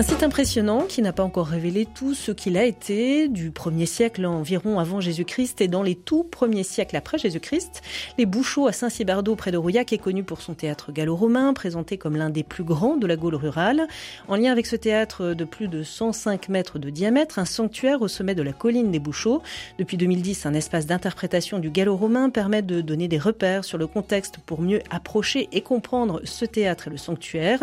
Un site impressionnant qui n'a pas encore révélé tout ce qu'il a été du premier siècle environ avant Jésus-Christ et dans les tout premiers siècles après Jésus-Christ. Les Bouchots à Saint-Cybardo près de Rouillac est connu pour son théâtre gallo-romain, présenté comme l'un des plus grands de la Gaule rurale. En lien avec ce théâtre de plus de 105 mètres de diamètre, un sanctuaire au sommet de la colline des Bouchots. Depuis 2010, un espace d'interprétation du gallo-romain permet de donner des repères sur le contexte pour mieux approcher et comprendre ce théâtre et le sanctuaire.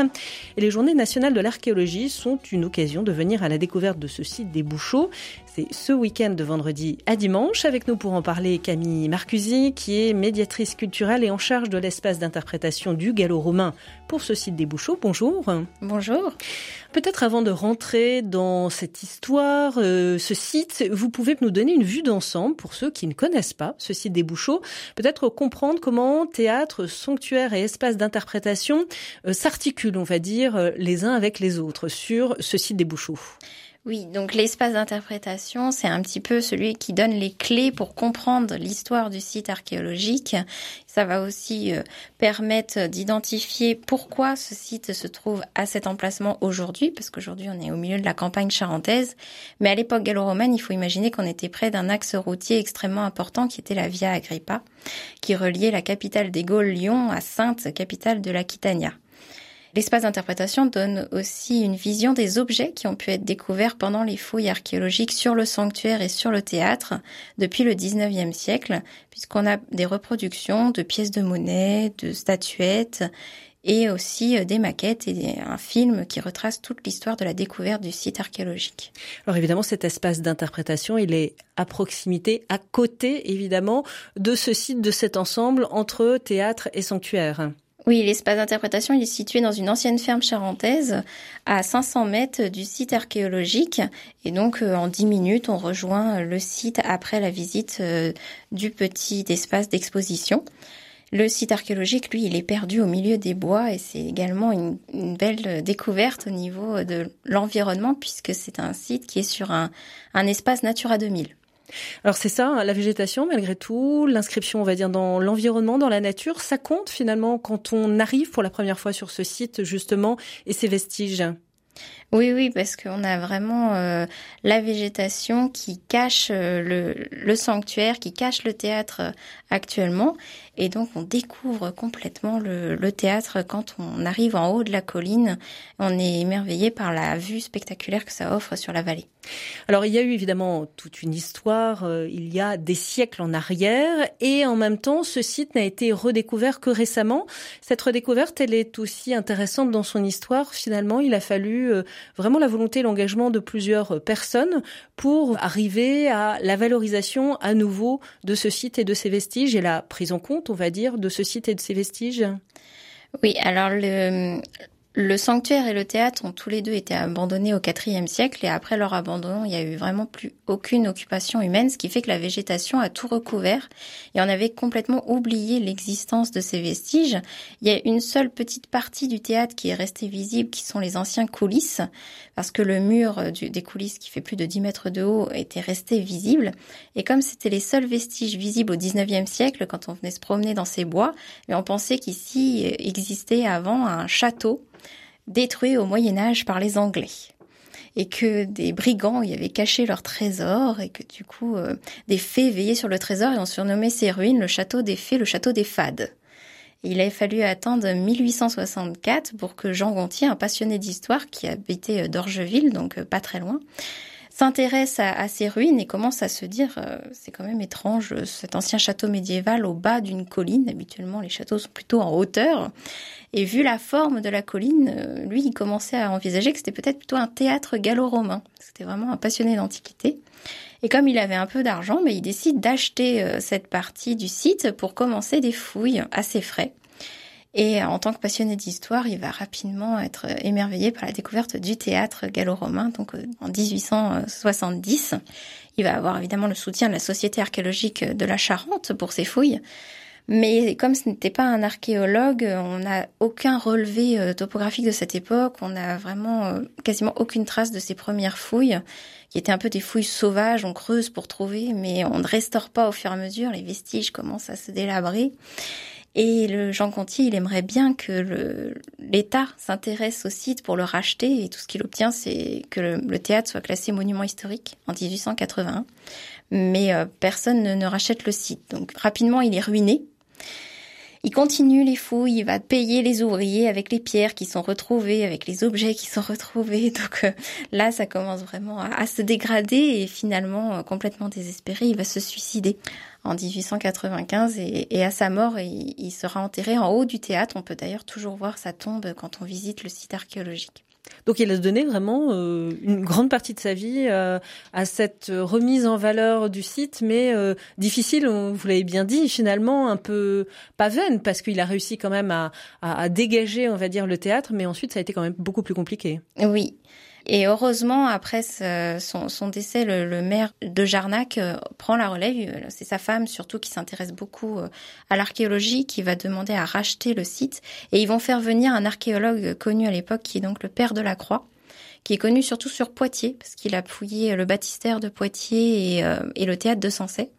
Et les journées nationales de l'archéologie sont une occasion de venir à la découverte de ce site des Bouchots. C'est ce week-end de vendredi à dimanche. Avec nous pour en parler Camille Marcusi, qui est médiatrice culturelle et en charge de l'espace d'interprétation du gallo-romain pour ce site des Bouchots. Bonjour. Bonjour. Peut-être avant de rentrer dans cette histoire, euh, ce site, vous pouvez nous donner une vue d'ensemble pour ceux qui ne connaissent pas ce site des Bouchots. Peut-être comprendre comment théâtre, sanctuaire et espace d'interprétation euh, s'articulent, on va dire, euh, les uns avec les autres ce site. Oui, donc l'espace d'interprétation, c'est un petit peu celui qui donne les clés pour comprendre l'histoire du site archéologique. Ça va aussi euh, permettre d'identifier pourquoi ce site se trouve à cet emplacement aujourd'hui, parce qu'aujourd'hui on est au milieu de la campagne charentaise. Mais à l'époque gallo-romaine, il faut imaginer qu'on était près d'un axe routier extrêmement important qui était la Via Agrippa, qui reliait la capitale des Gaules, Lyon, à Sainte, capitale de l'Aquitania. L'espace d'interprétation donne aussi une vision des objets qui ont pu être découverts pendant les fouilles archéologiques sur le sanctuaire et sur le théâtre depuis le 19e siècle, puisqu'on a des reproductions de pièces de monnaie, de statuettes et aussi euh, des maquettes et un film qui retrace toute l'histoire de la découverte du site archéologique. Alors évidemment, cet espace d'interprétation, il est à proximité, à côté évidemment de ce site, de cet ensemble entre théâtre et sanctuaire. Oui, l'espace d'interprétation est situé dans une ancienne ferme charentaise à 500 mètres du site archéologique. Et donc, euh, en 10 minutes, on rejoint le site après la visite euh, du petit espace d'exposition. Le site archéologique, lui, il est perdu au milieu des bois et c'est également une, une, belle découverte au niveau de l'environnement puisque c'est un site qui est sur un, un espace Natura 2000. Alors c'est ça, hein, la végétation malgré tout, l'inscription on va dire dans l'environnement, dans la nature, ça compte finalement quand on arrive pour la première fois sur ce site justement et ses vestiges? Oui, oui, parce qu'on a vraiment euh, la végétation qui cache euh, le, le, sanctuaire, qui cache le théâtre euh, actuellement. Et donc on découvre complètement le, le, théâtre quand on arrive en haut de la colline. On est émerveillé par la vue spectaculaire que ça offre sur la vallée. Alors il y a eu évidemment toute une histoire, il y a des siècles en arrière, et en même temps ce site n'a été redécouvert que récemment. Cette redécouverte, elle est aussi intéressante dans son histoire. Finalement, il a fallu vraiment la volonté et l'engagement de plusieurs personnes pour arriver à la valorisation à nouveau de ce site et de ses vestiges et la prise en compte, on va dire, de ce site et de ses vestiges. Oui, alors le, le sanctuaire et le théâtre ont tous les deux été abandonnés au IVe siècle et après leur abandon, il y a eu vraiment plus aucune occupation humaine, ce qui fait que la végétation a tout recouvert et on avait complètement oublié l'existence de ces vestiges. Il y a une seule petite partie du théâtre qui est restée visible, qui sont les anciens coulisses, parce que le mur des coulisses qui fait plus de 10 mètres de haut était resté visible. Et comme c'était les seuls vestiges visibles au XIXe siècle, quand on venait se promener dans ces bois, mais on pensait qu'ici existait avant un château détruit au Moyen Âge par les Anglais et que des brigands y avaient caché leur trésor et que du coup euh, des fées veillaient sur le trésor et ont surnommé ces ruines le château des fées, le château des fades. il a fallu attendre 1864 pour que Jean Gontier, un passionné d'histoire qui habitait euh, d'Orgeville, donc euh, pas très loin, s'intéresse à, à, ces ruines et commence à se dire c'est quand même étrange cet ancien château médiéval au bas d'une colline. Habituellement les châteaux sont plutôt en hauteur et vu la forme de la colline, euh, lui, il commençait à envisager que c'était peut-être plutôt un théâtre gallo-romain. C'était vraiment un passionné d'antiquité. Et comme il avait un peu d'argent, mais il décide d'acheter euh, cette partie du site pour commencer des fouilles assez frais. Et en tant que passionné d'histoire, il va rapidement être émerveillé par la découverte du théâtre gallo-romain. Donc euh, en 1870, il va avoir évidemment le soutien de la Société archéologique de la Charente pour ses fouilles. Mais comme ce n'était pas un archéologue, on n'a aucun relevé euh, topographique de cette époque. On n'a vraiment euh, quasiment aucune trace de ces premières fouilles, qui étaient un peu des fouilles sauvages. On creuse pour trouver, mais on ne restaure pas au fur et à mesure. Les vestiges commencent à se délabrer. Et le Jean Contier, il aimerait bien que l'État s'intéresse au site pour le racheter. Et tout ce qu'il obtient, c'est que le, théâtre soit classé monument historique en 1881. Mais euh, personne ne, ne rachète le site. Donc rapidement, il est ruiné. Il continue les fouilles, il va payer les ouvriers avec les pierres qui sont retrouvées, avec les objets qui sont retrouvés. Donc euh, là, ça commence vraiment à, se dégrader et finalement, euh, complètement désespéré, il va se suicider en 1895 et, à sa mort, il, il sera enterré en haut du théâtre. On peut d'ailleurs toujours voir sa tombe quand on visite le site archéologique. Donc il a donné vraiment euh, une grande partie de sa vie euh, à cette remise en valeur du site, mais euh, difficile, vous l'avez bien dit, finalement un peu pas vaine, parce qu'il a réussi quand même à, à, dégager, on va dire, le théâtre, mais ensuite ça a été quand même beaucoup plus compliqué. Oui, et heureusement, après son, décès, le, maire de Jarnac euh, prend la relève. Euh, c'est sa femme surtout qui s'intéresse beaucoup euh, à l'archéologie, qui va demander à racheter le site. Et ils vont faire venir un archéologue connu à l'époque, qui est donc le père de la Croix, qui est connu surtout sur Poitiers, parce qu'il a fouillé le baptistère de Poitiers et, le théâtre de Sensay.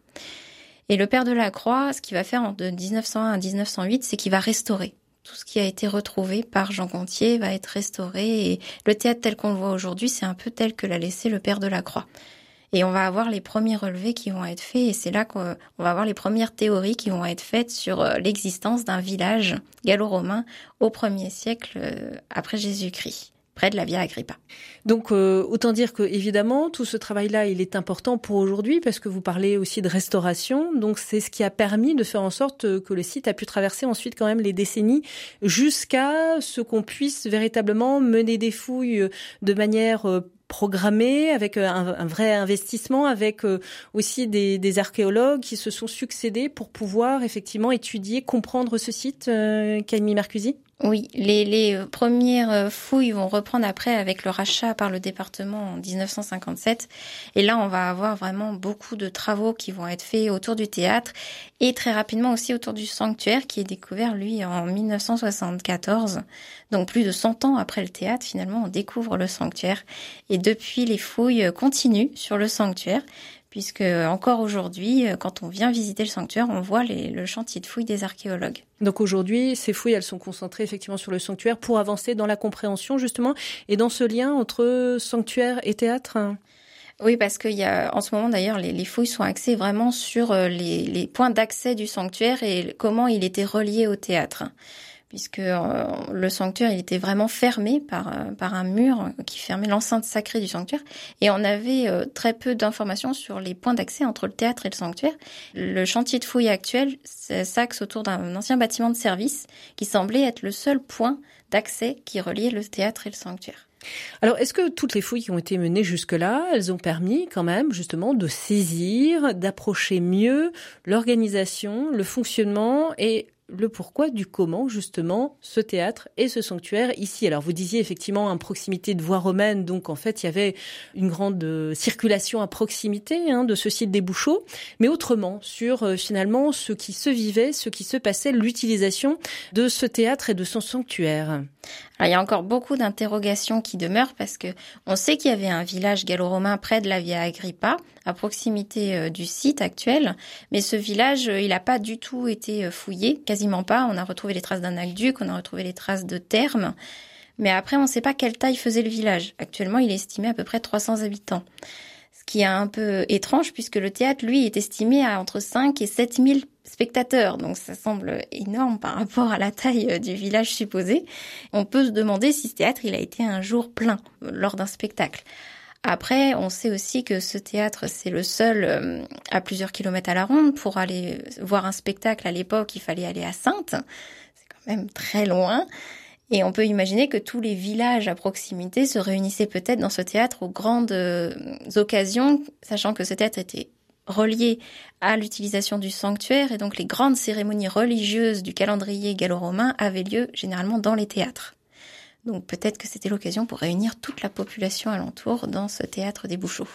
Et le père de la Croix, ce qu'il va faire de 1901 à 1908, c'est qu'il va restaurer tout ce qui a été retrouvé par Jean Gontier va être restauré et le théâtre tel qu'on le voit aujourd'hui, c'est un peu tel que l'a laissé le père de la Croix. Et on va avoir les premiers relevés qui vont être faits et c'est là qu'on va avoir les premières théories qui vont être faites sur euh, l'existence d'un village gallo-romain au premier siècle euh, après Jésus-Christ près de la Via Agrippa. Donc euh, autant dire que évidemment tout ce travail-là il est important pour aujourd'hui parce que vous parlez aussi de restauration. Donc c'est ce qui a permis de faire en sorte que le site a pu traverser ensuite quand même les décennies jusqu'à ce qu'on puisse véritablement mener des fouilles de manière euh, programmée, avec euh, un, vrai investissement, avec aussi des, archéologues qui se sont succédés pour pouvoir effectivement étudier, comprendre ce site, euh, Camille Marcusi? Oui, les, les, euh, premières euh, fouilles vont reprendre après avec le rachat par le département en 1957. Et là, on va avoir vraiment beaucoup de travaux qui vont être faits autour du théâtre et très rapidement aussi autour du sanctuaire qui est découvert, lui, en 1974. Donc plus de 100 ans après le théâtre, finalement, on découvre le sanctuaire. Et depuis, les fouilles continuent sur le sanctuaire puisque encore aujourd'hui, euh, quand on vient visiter le sanctuaire, on voit le chantier de fouilles des archéologues. Donc aujourd'hui, ces fouilles, elles sont concentrées effectivement sur le sanctuaire pour avancer dans la compréhension justement et dans ce lien entre sanctuaire et théâtre. Oui, parce qu'il y a, en ce moment d'ailleurs, les, fouilles sont axées vraiment sur euh, les points d'accès du sanctuaire et comment il était relié au théâtre puisque euh, le sanctuaire il était vraiment fermé par euh, par un mur qui fermait l'enceinte sacrée du sanctuaire et on avait euh, très peu d'informations sur les points d'accès entre le théâtre et le sanctuaire. Le chantier de fouilles actuel s'axe autour d'un ancien bâtiment de service qui semblait être le seul point d'accès qui reliait le théâtre et le sanctuaire. Alors, est-ce que toutes les fouilles qui ont été menées jusque-là, elles ont permis quand même justement de saisir, d'approcher mieux l'organisation, le fonctionnement et le pourquoi du comment justement ce théâtre et ce sanctuaire ici. Alors vous disiez effectivement en proximité de voies romaines, donc en fait il y avait une grande euh, circulation à proximité hein, de ce site des Bouchots, mais autrement sur euh, finalement ce qui se vivait, ce qui se passait, l'utilisation de ce théâtre et de son sanctuaire. Alors, il y a encore beaucoup d'interrogations qui demeurent parce que on sait qu'il y avait un village gallo-romain près de la Via Agrippa, à proximité euh, du site actuel, mais ce village, il n'a pas du tout été fouillé, pas. On a retrouvé les traces d'un aqueduc, on a retrouvé les traces de thermes. Mais après, on ne sait pas quelle taille faisait le village. Actuellement, il est estimé à peu près 300 habitants. Ce qui est un peu étrange puisque le théâtre, lui, est estimé à entre 5 et 7 000 spectateurs. Donc ça semble énorme par rapport à la taille euh, du village supposé. On peut se demander si ce théâtre, il a été un jour plein euh, lors d'un spectacle. Après, on sait aussi que ce théâtre, c'est le seul euh, à plusieurs kilomètres à la ronde. Pour aller voir un spectacle à l'époque, il fallait aller à Sainte. C'est quand même très loin. Et on peut imaginer que tous les villages à proximité se réunissaient peut-être dans ce théâtre aux grandes euh, occasions, sachant que ce théâtre était relié à l'utilisation du sanctuaire et donc les grandes cérémonies religieuses du calendrier gallo-romain avaient lieu généralement dans les théâtres. Donc peut-être que c'était l'occasion pour réunir toute la population alentour dans ce théâtre des Bouchots.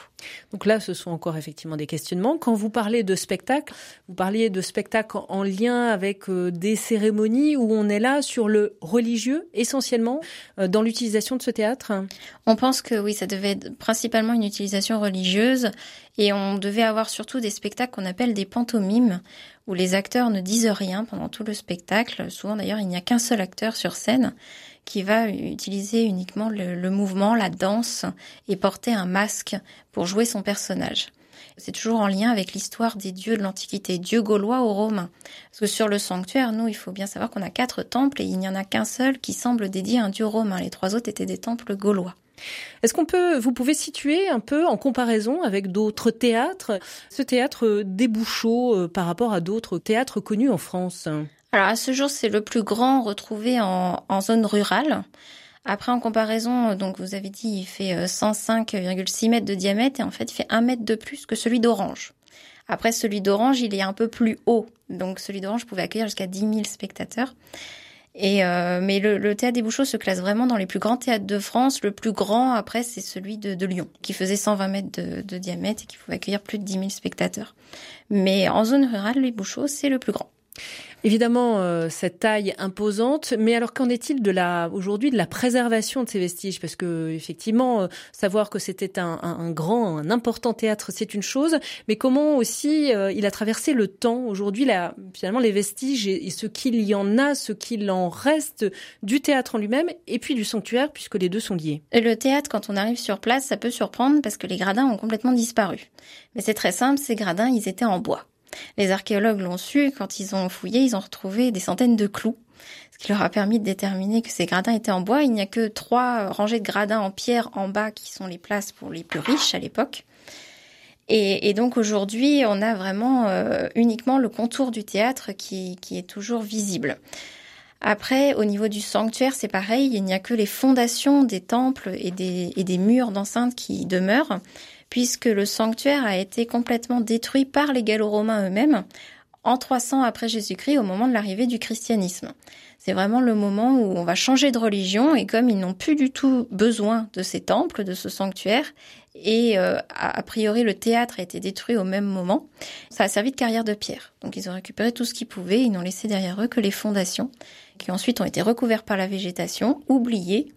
Donc là, ce sont encore effectivement des questionnements. Quand vous parlez de spectacle, vous parliez de spectacle en lien avec euh, des cérémonies où on est là sur le religieux essentiellement euh, dans l'utilisation de ce théâtre? On pense que oui, ça devait être principalement une utilisation religieuse et on devait avoir surtout des spectacles qu'on appelle des pantomimes où les acteurs ne disent rien pendant tout le spectacle. Souvent d'ailleurs, il n'y a qu'un seul acteur sur scène qui va utiliser uniquement le, mouvement, la danse et porter un masque pour jouer son personnage. C'est toujours en lien avec l'histoire des dieux de l'Antiquité, dieux gaulois ou romains. Parce que sur le sanctuaire, nous, il faut bien savoir qu'on a quatre temples et il n'y en a qu'un seul qui semble dédié à un dieu romain. Les trois autres étaient des temples gaulois. Est-ce qu'on peut, vous pouvez situer un peu en comparaison avec d'autres théâtres, ce théâtre des Bouchots euh, par rapport à d'autres théâtres connus en France? Alors à ce jour, c'est le plus grand retrouvé en, en zone rurale. Après, en comparaison, donc vous avez dit, il fait 105,6 euh, mètres de diamètre et en fait, il fait un mètre de plus que celui d'Orange. Après, celui d'Orange, il est un peu plus haut. Donc, celui d'Orange pouvait accueillir jusqu'à 10 000 spectateurs. Et euh, mais le, théâtre des Bouchots se classe vraiment dans les plus grands théâtres de France. Le plus grand, après, c'est celui de, Lyon, qui faisait 120 mètres de, de diamètre et qui pouvait accueillir plus de 10 000 spectateurs. Mais en zone rurale, les Bouchots, c'est le plus grand. Évidemment, euh, cette taille imposante, mais alors qu'en est-il de la aujourd'hui de la préservation de ces vestiges? Parce que effectivement, euh, savoir que c'était un, un, grand, un important théâtre, c'est une chose, mais comment aussi euh, il a traversé le temps? Aujourd'hui, là, finalement, les vestiges et, ce qu'il y en a, ce qu'il en reste du théâtre en lui-même, et puis du sanctuaire, puisque les deux sont liés. Le théâtre, quand on arrive sur place, ça peut surprendre parce que les gradins ont complètement disparu. Mais c'est très simple, ces gradins, ils étaient en bois. Les archéologues l'ont su, quand ils ont fouillé, ils ont retrouvé des centaines de clous, ce qui leur a permis de déterminer que ces gradins étaient en bois. Il n'y a que trois rangées de gradins en pierre en bas qui sont les places pour les plus riches à l'époque. Et, donc aujourd'hui, on a vraiment euh, uniquement le contour du théâtre qui, est toujours visible. Après, au niveau du sanctuaire, c'est pareil, il n'y a que les fondations des temples et des, et des murs d'enceinte qui demeurent puisque le sanctuaire a été complètement détruit par les Gallo-Romains eux-mêmes en 300 après Jésus-Christ au moment de l'arrivée du christianisme. C'est vraiment le moment où on va changer de religion et comme ils n'ont plus du tout besoin de ces temples, de ce sanctuaire, et euh, a, priori le théâtre a été détruit au même moment, ça a servi de carrière de pierre. Donc ils ont récupéré tout ce qu'ils pouvaient, ils n'ont laissé derrière eux que les fondations, qui ensuite ont été recouvertes par la végétation, oubliées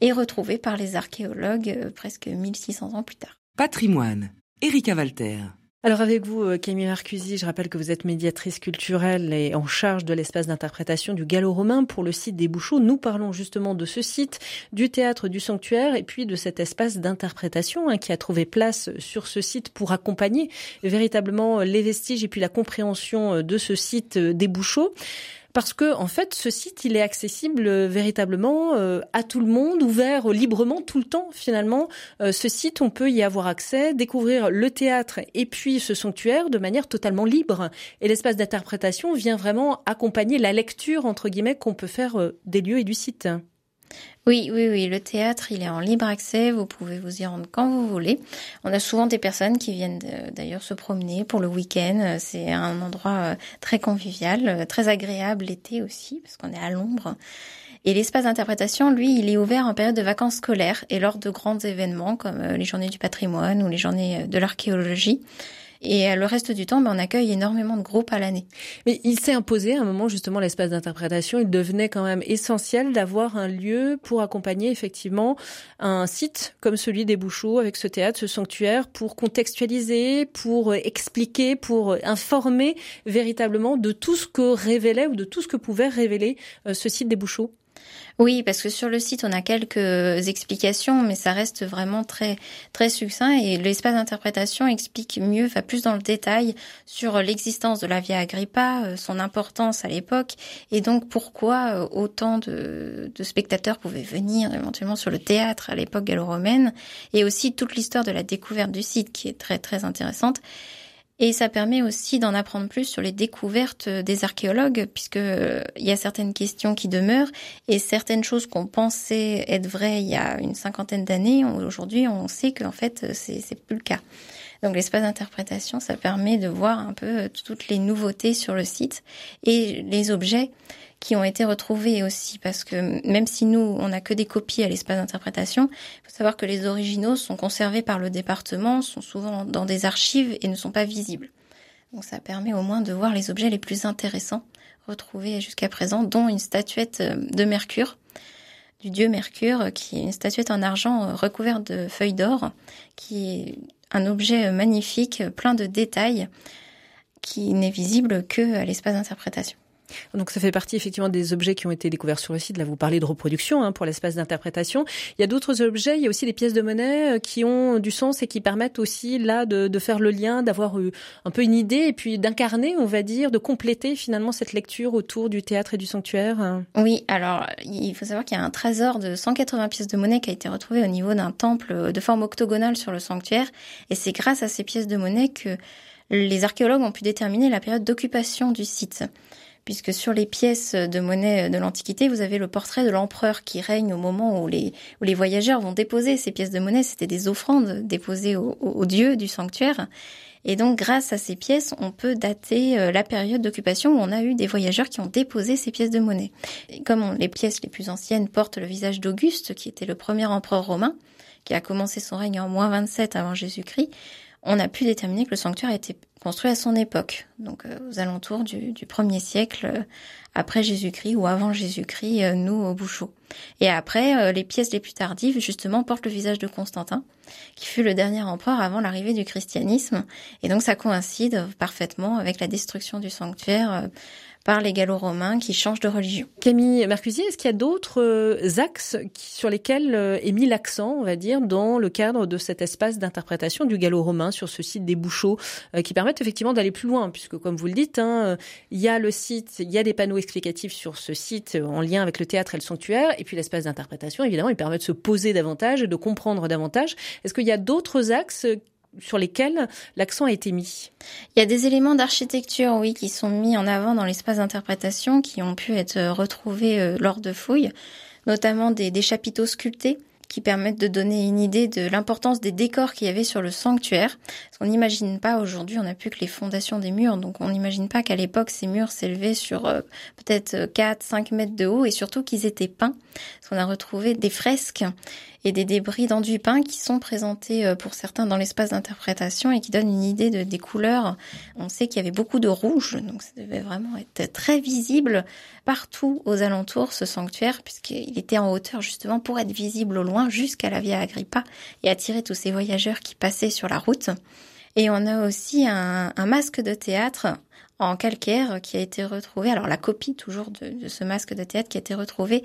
et retrouvées par les archéologues euh, presque 1600 ans plus tard. Patrimoine. Erika Walter. Alors avec vous, euh, Camille Marcusi, je rappelle que vous êtes médiatrice culturelle et en charge de l'espace d'interprétation du gallo-romain pour le site des Bouchots. Nous parlons justement de ce site, du théâtre du sanctuaire et puis de cet espace d'interprétation hein, qui a trouvé place sur ce site pour accompagner véritablement les vestiges et puis la compréhension de ce site des Bouchots parce que en fait ce site il est accessible euh, véritablement euh, à tout le monde, ouvert librement tout le temps finalement. Euh, ce site on peut y avoir accès, découvrir le théâtre et puis ce sanctuaire de manière totalement libre. Et l'espace d'interprétation vient vraiment accompagner la lecture entre guillemets qu'on peut faire des lieux et du site. Oui, oui, oui. Le théâtre, il est en libre accès. Vous pouvez vous y rendre quand vous voulez. On a souvent des personnes qui viennent d'ailleurs se promener pour le week-end. C'est un endroit euh, très convivial, euh, très agréable l'été aussi, parce qu'on est à l'ombre. Et l'espace d'interprétation, lui, il est ouvert en période de vacances scolaires et lors de grands événements comme euh, les journées du patrimoine ou les journées de l'archéologie. Et euh, le reste du temps, ben, on accueille énormément de groupes à l'année. Mais il s'est imposé à un moment justement l'espace d'interprétation. Il devenait quand même essentiel d'avoir un lieu pour accompagner effectivement un site comme celui des Bouchots avec ce théâtre, ce sanctuaire, pour contextualiser, pour expliquer, pour informer véritablement de tout ce que révélait ou de tout ce que pouvait révéler euh, ce site des Bouchots. Oui, parce que sur le site, on a quelques explications, mais ça reste vraiment très très succinct et l'espace d'interprétation explique mieux, va plus dans le détail sur l'existence de la Via Agrippa, euh, son importance à l'époque et donc pourquoi euh, autant de, de spectateurs pouvaient venir éventuellement sur le théâtre à l'époque gallo-romaine et aussi toute l'histoire de la découverte du site qui est très très intéressante. Et ça permet aussi d'en apprendre plus sur les découvertes des archéologues, puisque euh, il y a certaines questions qui demeurent et certaines choses qu'on pensait être vraies il y a une cinquantaine d'années, aujourd'hui on sait qu'en fait c'est c'est plus le cas. Donc l'espace d'interprétation, ça permet de voir un peu toutes les nouveautés sur le site et les objets qui ont été retrouvés aussi, parce que même si nous, on n'a que des copies à l'espace d'interprétation, il faut savoir que les originaux sont conservés par le département, sont souvent dans des archives et ne sont pas visibles. Donc ça permet au moins de voir les objets les plus intéressants retrouvés jusqu'à présent, dont une statuette de Mercure, du dieu Mercure, qui est une statuette en argent recouverte de feuilles d'or, qui est un objet magnifique, plein de détails, qui n'est visible que à l'espace d'interprétation. Donc ça fait partie effectivement des objets qui ont été découverts sur le site. Là, vous parlez de reproduction hein, pour l'espace d'interprétation. Il y a d'autres objets. Il y a aussi des pièces de monnaie euh, qui ont du sens et qui permettent aussi là de, de faire le lien, d'avoir euh, un peu une idée et puis d'incarner, on va dire, de compléter finalement cette lecture autour du théâtre et du sanctuaire. Oui, alors il faut savoir qu'il y a un trésor de 180 pièces de monnaie qui a été retrouvé au niveau d'un temple de forme octogonale sur le sanctuaire. Et c'est grâce à ces pièces de monnaie que les archéologues ont pu déterminer la période d'occupation du site puisque sur les pièces de monnaie de l'Antiquité, vous avez le portrait de l'empereur qui règne au moment où les, voyageurs vont déposer ces pièces de monnaie. C'était des offrandes déposées aux, dieux du sanctuaire. Et donc, grâce à ces pièces, on peut dater euh, la période d'occupation où on a eu des voyageurs qui ont déposé ces pièces de monnaie. Et comme les pièces les plus anciennes portent le visage d'Auguste, qui était le premier empereur romain, qui a commencé son règne en moins 27 avant Jésus-Christ, on a pu déterminer que le sanctuaire était construit à son époque, donc euh, aux alentours du, du premier siècle euh, après Jésus-Christ ou avant Jésus-Christ, euh, nous au Bouchot. Et après, les pièces les plus tardives, justement, portent le visage de Constantin, qui fut le dernier empereur avant l'arrivée du christianisme. Et donc ça coïncide parfaitement avec la destruction du sanctuaire par les gallo-romains qui changent de religion. Camille Mercusier, est-ce qu'il y a d'autres euh, axes sur lesquels euh, est mis l'accent, on va dire, dans le cadre de cet espace d'interprétation du gallo-romain sur ce site des Bouchots, euh, qui permettent effectivement d'aller plus loin, puisque comme vous le dites, hein, il y a le site, il y a des panneaux explicatifs sur ce site en lien avec le théâtre et le sanctuaire, et puis l'espace d'interprétation, évidemment, il permet de se poser davantage, de comprendre davantage. Est-ce qu'il y a d'autres axes sur lesquels l'accent a été mis Il y a des éléments d'architecture, oui, qui sont mis en avant dans l'espace d'interprétation, qui ont pu être retrouvés euh, lors de fouilles, notamment des, chapiteaux sculptés qui permettent de donner une idée de l'importance des décors qu'il y avait sur le sanctuaire. On n'imagine pas aujourd'hui, on n'a plus que les fondations des murs, donc on n'imagine pas qu'à l'époque ces murs s'élevaient sur euh, peut-être 4, 5 mètres de haut et surtout qu'ils étaient peints. Parce qu'on a retrouvé des fresques et des débris d'enduit peint qui sont présentés euh, pour certains dans l'espace d'interprétation et qui donnent une idée de, des couleurs. On sait qu'il y avait beaucoup de rouge, donc ça devait vraiment être très visible partout aux alentours, ce sanctuaire, puisqu'il était en hauteur justement pour être visible au loin jusqu'à la Via Agrippa et attirer tous ces voyageurs qui passaient sur la route. Et on a aussi un, masque de théâtre en calcaire qui a été retrouvé, alors la copie toujours de, ce masque de théâtre qui a été retrouvé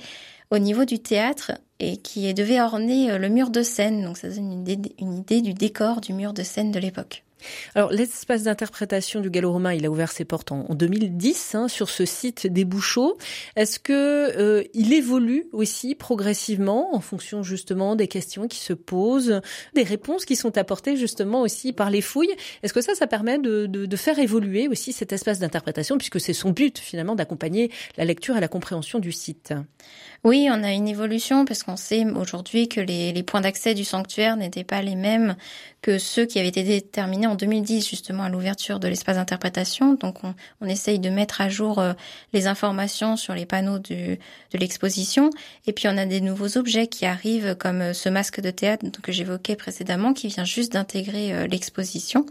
au niveau du théâtre et qui devait orner le mur de scène. Donc ça donne une idée du décor du mur de scène de l'époque. Alors, l'espace d'interprétation du gallo-romain, il a ouvert ses portes en, 2010 hein, sur ce site des Bouchots. Est-ce que euh, il évolue aussi progressivement en fonction justement des questions qui se posent, des réponses qui sont apportées justement aussi par les fouilles? Est-ce que ça, ça permet de, faire évoluer aussi cet espace d'interprétation puisque c'est son but finalement d'accompagner la lecture et la compréhension du site? Oui, on a une évolution parce qu'on sait aujourd'hui que les, les points d'accès du sanctuaire n'étaient pas les mêmes que ceux qui avaient été déterminés en 2010 justement à l'ouverture de l'espace d'interprétation. Donc on, on, essaye de mettre à jour euh, les informations sur les panneaux du, de l'exposition. Et puis on a des nouveaux objets qui arrivent comme euh, ce masque de théâtre que j'évoquais précédemment qui vient juste d'intégrer euh, l'exposition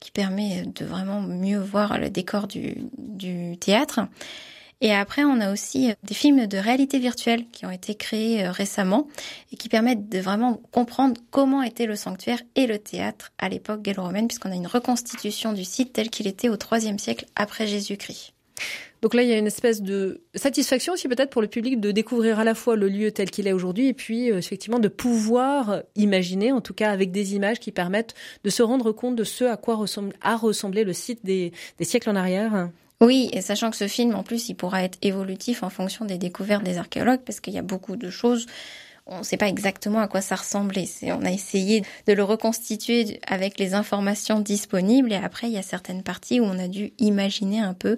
qui permet de vraiment mieux voir le décor du, du théâtre. Et après, on a aussi euh, des films de réalité virtuelle qui ont été créés euh, récemment et qui permettent de vraiment comprendre comment était le sanctuaire et le théâtre à l'époque gallo-romaine, puisqu'on a une reconstitution du site tel qu'il était au IIIe siècle après Jésus-Christ. Donc là, il y a une espèce de satisfaction aussi peut-être pour le public de découvrir à la fois le lieu tel qu'il est aujourd'hui et puis euh, effectivement de pouvoir imaginer, en tout cas avec des images qui permettent de se rendre compte de ce à quoi a ressemblé le site des siècles en arrière. Oui, et sachant que ce film, en plus, il pourra être évolutif en fonction des découvertes des archéologues, parce qu'il y a beaucoup de choses on ne sait pas exactement à quoi ça ressemblait. On a essayé de le reconstituer avec les informations disponibles et après il y a certaines parties où on a dû imaginer un peu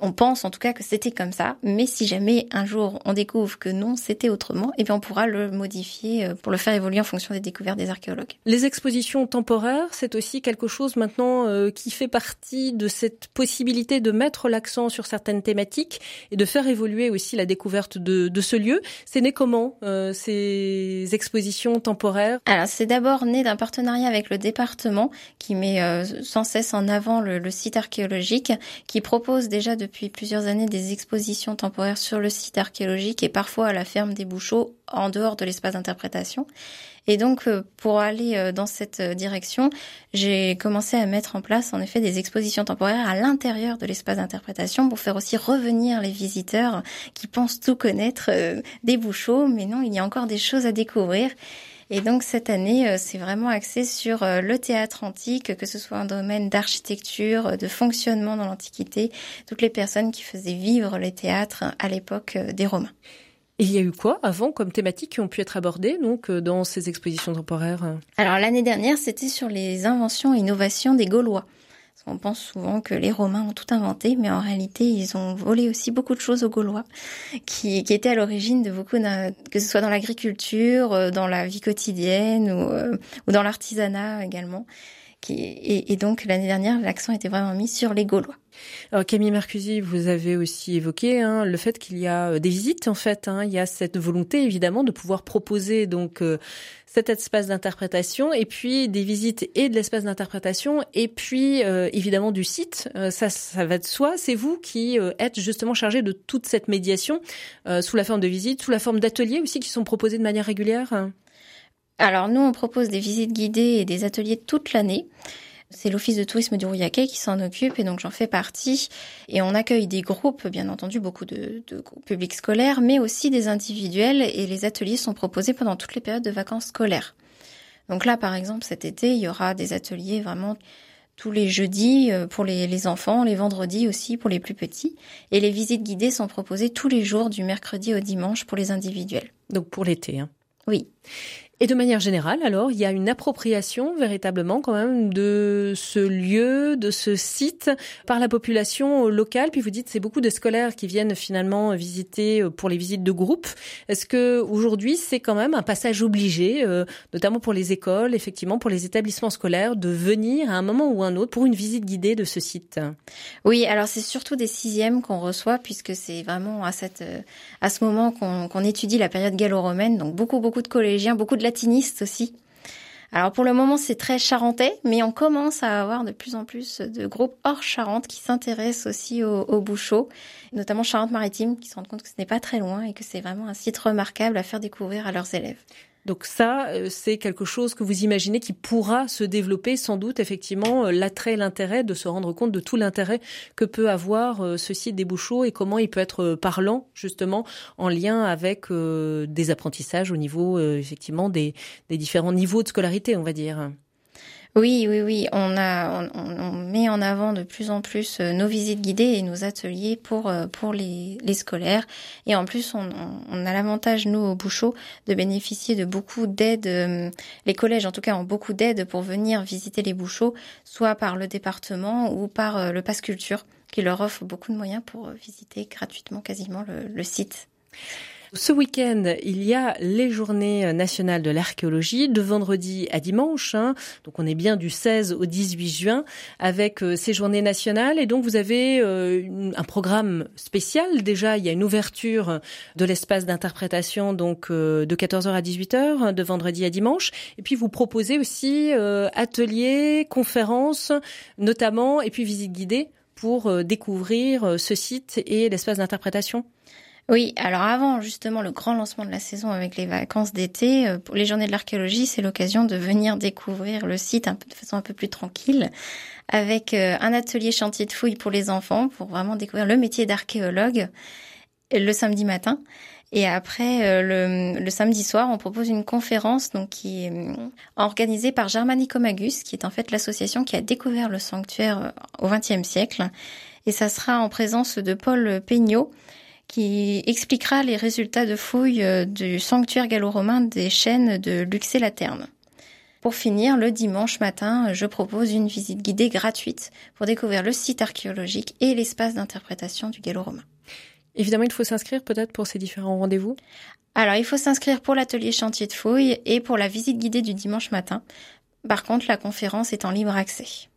On pense en tout cas que c'était comme ça, mais si jamais un jour on découvre que non, c'était autrement, eh bien on pourra le modifier euh, pour le faire évoluer en fonction des découvertes des archéologues. Les expositions temporaires, c'est aussi quelque chose maintenant euh, qui fait partie de cette possibilité de mettre l'accent sur certaines thématiques et de faire évoluer aussi la découverte de, de ce lieu. C'est né comment euh, ces expositions temporaires? Alors c'est d'abord né d'un partenariat avec le département qui met sans cesse en avant le, le site archéologique, qui propose déjà de depuis plusieurs années des expositions temporaires sur le site archéologique et parfois à la ferme des Bouchots en dehors de l'espace d'interprétation. Et donc, euh, pour aller euh, dans cette euh, direction, j'ai commencé à mettre en place, en effet, des expositions temporaires à l'intérieur de l'espace d'interprétation pour faire aussi revenir les visiteurs qui pensent tout connaître des Bouchots, mais non, il y a encore des choses à découvrir. Et donc cette année, euh, c'est vraiment axé sur euh, le théâtre antique, que ce soit un domaine d'architecture, euh, de fonctionnement dans l'Antiquité, toutes les personnes qui faisaient vivre les théâtres à l'époque des Romains. il y a eu quoi avant comme thématiques qui ont pu être abordées donc dans ces expositions temporaires? Alors l'année dernière, c'était sur les inventions et innovations des Gaulois. On pense souvent que les Romains ont tout inventé, mais en réalité, ils ont volé aussi beaucoup de choses aux Gaulois, qui, étaient à l'origine de beaucoup, que ce soit dans l'agriculture, euh, dans la vie quotidienne ou, euh, ou dans l'artisanat également. Et, donc l'année dernière, l'accent était vraiment mis sur les Gaulois. Alors Camille Mercusi, vous avez aussi évoqué hein, le fait qu'il y a euh, des visites en fait. Hein, il y a cette volonté évidemment de pouvoir proposer donc cet espace d'interprétation et puis des visites et de l'espace d'interprétation et puis euh, évidemment du site. Euh, ça, ça va de soi. C'est vous qui euh, êtes justement chargé de toute cette médiation sous la forme de visites, sous la forme d'ateliers aussi qui sont proposés de manière régulière. Alors nous, on propose des visites guidées et des ateliers toute l'année. C'est l'Office de tourisme du Rouillaquet qui s'en occupe et donc j'en fais partie. Et on accueille des groupes, bien entendu, beaucoup de, de groupes publics scolaires, mais aussi des individuels et les ateliers sont proposés pendant toutes les périodes de vacances scolaires. Donc là, par exemple, cet été, il y aura des ateliers vraiment tous les jeudis euh, pour les, les, enfants, les vendredis aussi pour les plus petits. Et les visites guidées sont proposées tous les jours du mercredi au dimanche pour les individuels. Donc pour l'été. Hein. Oui. Et de manière générale, alors, il y a une appropriation véritablement quand même de ce lieu, de ce site par la population locale. Puis vous dites c'est beaucoup de scolaires qui viennent finalement visiter euh, pour les visites de groupe. Est-ce que aujourd'hui c'est quand même un passage obligé, euh, notamment pour les écoles, effectivement pour les établissements scolaires, de venir à un moment ou un autre pour une visite guidée de ce site? Oui, alors c'est surtout des sixièmes qu'on reçoit puisque c'est vraiment à cette euh, à ce moment qu'on étudie la période gallo-romaine. Donc beaucoup beaucoup de collégiens, beaucoup de latiniste aussi. Alors pour le moment c'est très charentais, mais on commence à avoir de plus en plus de groupes hors Charente qui s'intéressent aussi aux, aux bouchots, notamment Charente-Maritime, qui se rendent compte que ce n'est pas très loin et que c'est vraiment un site remarquable à faire découvrir à leurs élèves. Donc ça, euh, c'est quelque chose que vous imaginez qui pourra se développer sans doute effectivement euh, l'attrait, l'intérêt de se rendre compte de tout l'intérêt que peut avoir euh, ce site des Bouchots et comment il peut être parlant justement en lien avec des apprentissages au niveau effectivement des, des différents niveaux de scolarité, on va dire. Oui, oui, oui. On a, on, on, met en avant de plus en plus euh, nos visites guidées et nos ateliers pour euh, pour les, les scolaires. Et en plus, on, on a l'avantage nous au Bouchot de bénéficier de beaucoup d'aides. Euh, les collèges, en tout cas, ont beaucoup d'aides pour venir visiter les Bouchots, soit par le département ou par le Pass Culture, qui leur offre beaucoup de moyens pour visiter gratuitement quasiment le, le site. Ce week-end, il y a les journées nationales de l'archéologie de vendredi à dimanche. Hein. Donc on est bien du 16 au 18 juin avec euh, ces journées nationales. Et donc vous avez euh, un programme spécial. Déjà, il y a une ouverture de l'espace d'interprétation donc euh, de 14h à 18h de vendredi à dimanche. Et puis vous proposez aussi ateliers, conférences notamment, et puis visites guidées pour découvrir ce site et l'espace d'interprétation. Oui, alors avant justement le grand lancement de la saison avec les vacances d'été, euh, pour les journées de l'archéologie, c'est l'occasion de venir découvrir le site un peu, de façon un peu plus tranquille, avec euh, un atelier chantier de fouilles pour les enfants, pour vraiment découvrir le métier d'archéologue le samedi matin. Et après, euh, le, le, samedi soir, on propose une conférence donc qui est organisée par Germanicomagus, qui est en fait l'association qui a découvert le sanctuaire au XXe siècle. Et ça sera en présence de Paul Peignot, qui expliquera les résultats de fouilles euh, du sanctuaire gallo-romain des chênes de Luxé-la-Terme. Pour finir, le dimanche matin, je propose une visite guidée gratuite pour découvrir le site archéologique et l'espace d'interprétation du gallo-romain. Évidemment, il faut s'inscrire peut-être pour ces différents rendez-vous Alors, il faut s'inscrire pour l'atelier chantier de fouilles et pour la visite guidée du dimanche matin. Par contre, la conférence est en libre accès.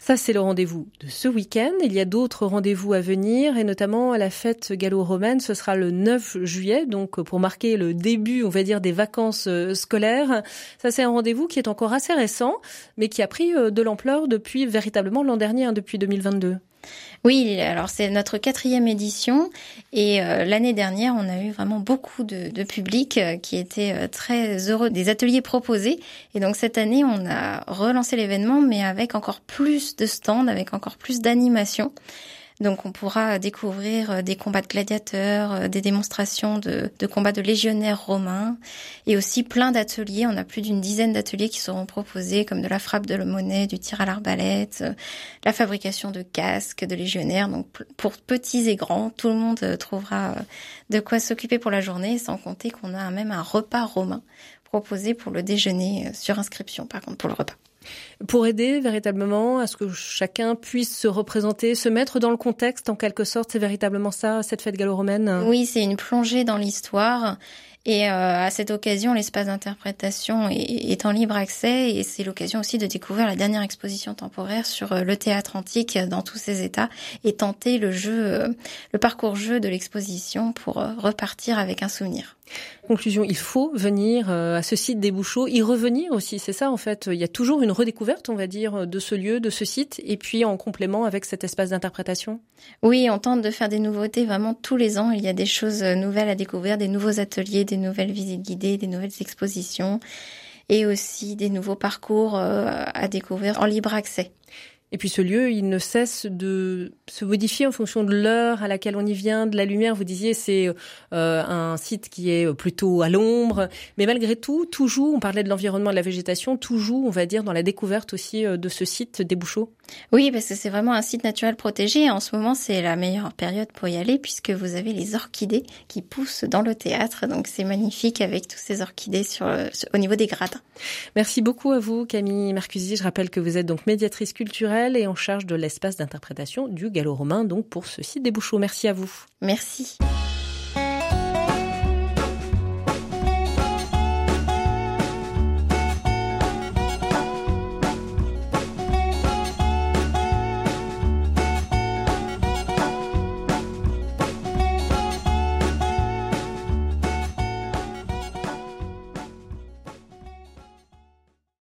Ça, c'est le rendez-vous de ce week-end. Il y a d'autres rendez-vous à venir, et notamment à la fête gallo-romaine. Ce sera le 9 juillet, donc pour marquer le début, on va dire, des vacances euh, scolaires. Ça, c'est un rendez-vous qui est encore assez récent, mais qui a pris euh, de l'ampleur depuis véritablement l'an dernier, hein, depuis 2022. Oui, alors c'est notre quatrième édition et euh, l'année dernière, on a eu vraiment beaucoup de, de public euh, qui était euh, très heureux des ateliers proposés. Et donc cette année, on a relancé l'événement, mais avec encore plus de stands, avec encore plus d'animation. Donc on pourra découvrir euh, des combats de gladiateurs, euh, des démonstrations de, combats de légionnaires romains et aussi plein d'ateliers. On a plus d'une dizaine d'ateliers qui seront proposés comme de la frappe de la monnaie, du tir à l'arbalète, euh, la fabrication de casques de légionnaires. Donc pour petits et grands, tout le monde trouvera de quoi s'occuper pour la journée sans compter qu'on a même un repas romain proposé pour le déjeuner sur inscription par contre pour le repas pour aider véritablement à ce que chacun puisse se représenter, se mettre dans le contexte en quelque sorte. C'est véritablement ça, cette fête gallo-romaine Oui, c'est une plongée dans l'histoire. Et euh, à cette occasion, l'espace d'interprétation est, en libre accès et c'est l'occasion aussi de découvrir la dernière exposition temporaire sur euh, le théâtre antique dans tous ses états et tenter le jeu, euh, le parcours jeu de l'exposition pour repartir avec un souvenir. Conclusion, il faut venir à ce site des Bouchots, y revenir aussi, c'est ça en fait. Il y a toujours une redécouverte, on va dire, de ce lieu, de ce site, et puis en complément avec cet espace d'interprétation. Oui, on tente de faire des nouveautés vraiment tous les ans. Il y a des choses nouvelles à découvrir, des nouveaux ateliers, des nouvelles visites guidées, des nouvelles expositions et aussi des nouveaux parcours euh, à découvrir en libre accès. Et puis ce lieu, il ne cesse de se modifier en fonction de l'heure à laquelle on y vient, de la lumière. Vous disiez, c'est euh, un site qui est plutôt à l'ombre, mais malgré tout, toujours, on parlait de l'environnement, de la végétation, toujours, on va dire, dans la découverte aussi euh, de ce site des Bouchots. Oui, parce que c'est vraiment un site naturel protégé. En ce moment, c'est la meilleure période pour y aller puisque vous avez les orchidées qui poussent dans le théâtre. Donc c'est magnifique avec tous ces orchidées sur, au niveau des gradins. Merci beaucoup à vous, Camille Marcusi. Je rappelle que vous êtes donc médiatrice culturelle et en charge de l'espace d'interprétation du gallo-romain, donc pour ce site des. Merci à vous. Merci.